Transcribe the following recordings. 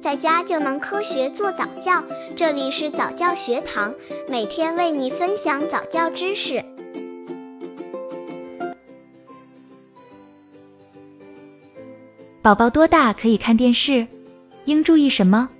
在家就能科学做早教。这里是早教学堂，每天为你分享早教知识。宝宝多大可以看电视？应注意什么？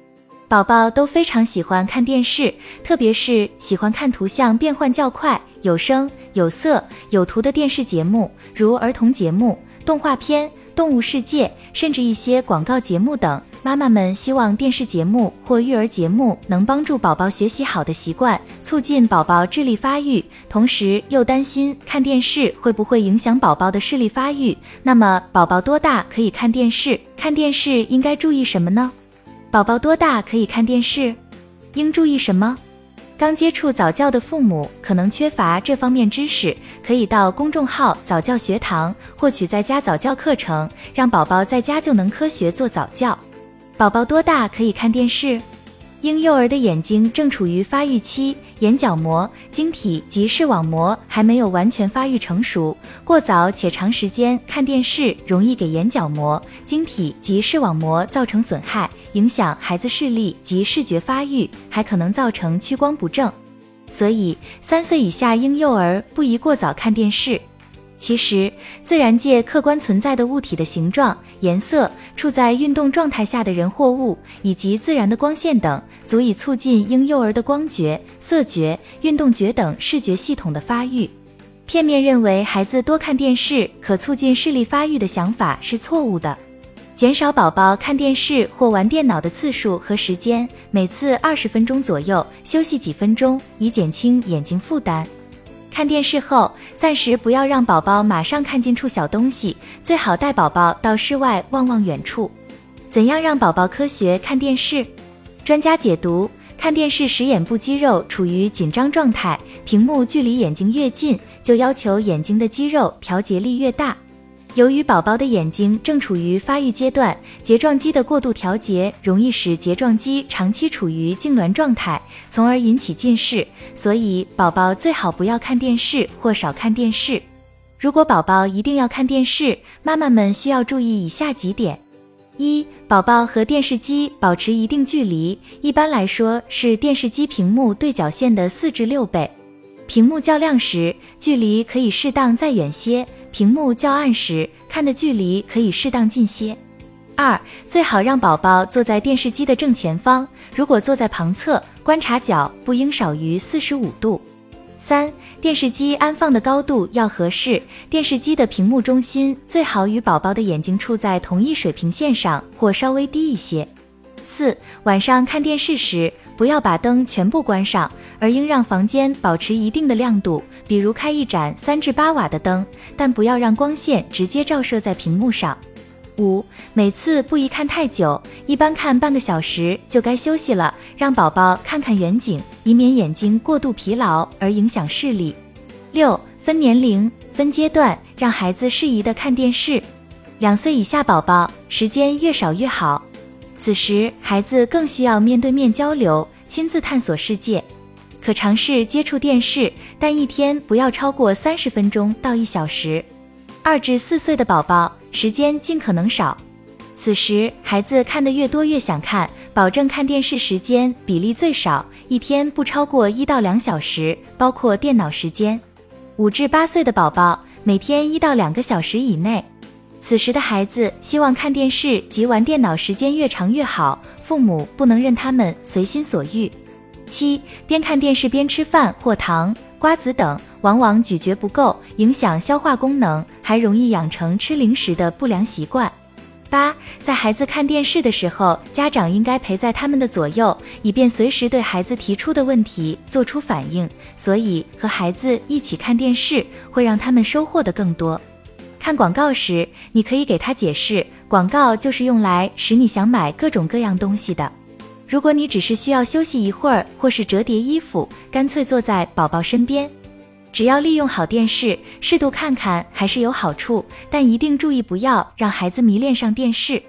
宝宝都非常喜欢看电视，特别是喜欢看图像变换较快、有声、有色、有图的电视节目，如儿童节目、动画片、动物世界，甚至一些广告节目等。妈妈们希望电视节目或育儿节目能帮助宝宝学习好的习惯，促进宝宝智力发育，同时又担心看电视会不会影响宝宝的视力发育。那么，宝宝多大可以看电视？看电视应该注意什么呢？宝宝多大可以看电视？应注意什么？刚接触早教的父母可能缺乏这方面知识，可以到公众号早教学堂获取在家早教课程，让宝宝在家就能科学做早教。宝宝多大可以看电视？婴幼儿的眼睛正处于发育期，眼角膜、晶体及视网膜还没有完全发育成熟，过早且长时间看电视容易给眼角膜、晶体及视网膜造成损害，影响孩子视力及视觉发育，还可能造成屈光不正。所以，三岁以下婴幼儿不宜过早看电视。其实，自然界客观存在的物体的形状、颜色、处在运动状态下的人或物，以及自然的光线等，足以促进婴幼儿的光觉、色觉、运动觉等视觉系统的发育。片面认为孩子多看电视可促进视力发育的想法是错误的。减少宝宝看电视或玩电脑的次数和时间，每次二十分钟左右，休息几分钟，以减轻眼睛负担。看电视后，暂时不要让宝宝马上看近处小东西，最好带宝宝到室外望望远处。怎样让宝宝科学看电视？专家解读：看电视时眼部肌肉处于紧张状态，屏幕距离眼睛越近，就要求眼睛的肌肉调节力越大。由于宝宝的眼睛正处于发育阶段，睫状肌的过度调节容易使睫状肌长期处于痉挛状态，从而引起近视。所以，宝宝最好不要看电视或少看电视。如果宝宝一定要看电视，妈妈们需要注意以下几点：一、宝宝和电视机保持一定距离，一般来说是电视机屏幕对角线的四至六倍。屏幕较亮时，距离可以适当再远些。屏幕较暗时，看的距离可以适当近些。二，最好让宝宝坐在电视机的正前方，如果坐在旁侧，观察角不应少于四十五度。三，电视机安放的高度要合适，电视机的屏幕中心最好与宝宝的眼睛处在同一水平线上或稍微低一些。四，晚上看电视时。不要把灯全部关上，而应让房间保持一定的亮度，比如开一盏三至八瓦的灯，但不要让光线直接照射在屏幕上。五，每次不宜看太久，一般看半个小时就该休息了，让宝宝看看远景，以免眼睛过度疲劳而影响视力。六，分年龄、分阶段让孩子适宜的看电视。两岁以下宝宝，时间越少越好。此时，孩子更需要面对面交流，亲自探索世界。可尝试接触电视，但一天不要超过三十分钟到一小时。二至四岁的宝宝，时间尽可能少。此时，孩子看得越多越想看，保证看电视时间比例最少，一天不超过一到两小时，包括电脑时间。五至八岁的宝宝，每天一到两个小时以内。此时的孩子希望看电视及玩电脑时间越长越好，父母不能任他们随心所欲。七，边看电视边吃饭或糖、瓜子等，往往咀嚼不够，影响消化功能，还容易养成吃零食的不良习惯。八，在孩子看电视的时候，家长应该陪在他们的左右，以便随时对孩子提出的问题做出反应。所以和孩子一起看电视，会让他们收获的更多。看广告时，你可以给他解释，广告就是用来使你想买各种各样东西的。如果你只是需要休息一会儿，或是折叠衣服，干脆坐在宝宝身边。只要利用好电视，适度看看还是有好处，但一定注意不要让孩子迷恋上电视。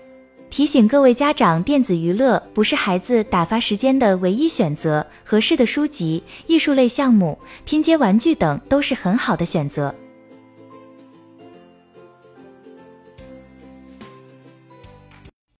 提醒各位家长，电子娱乐不是孩子打发时间的唯一选择，合适的书籍、艺术类项目、拼接玩具等都是很好的选择。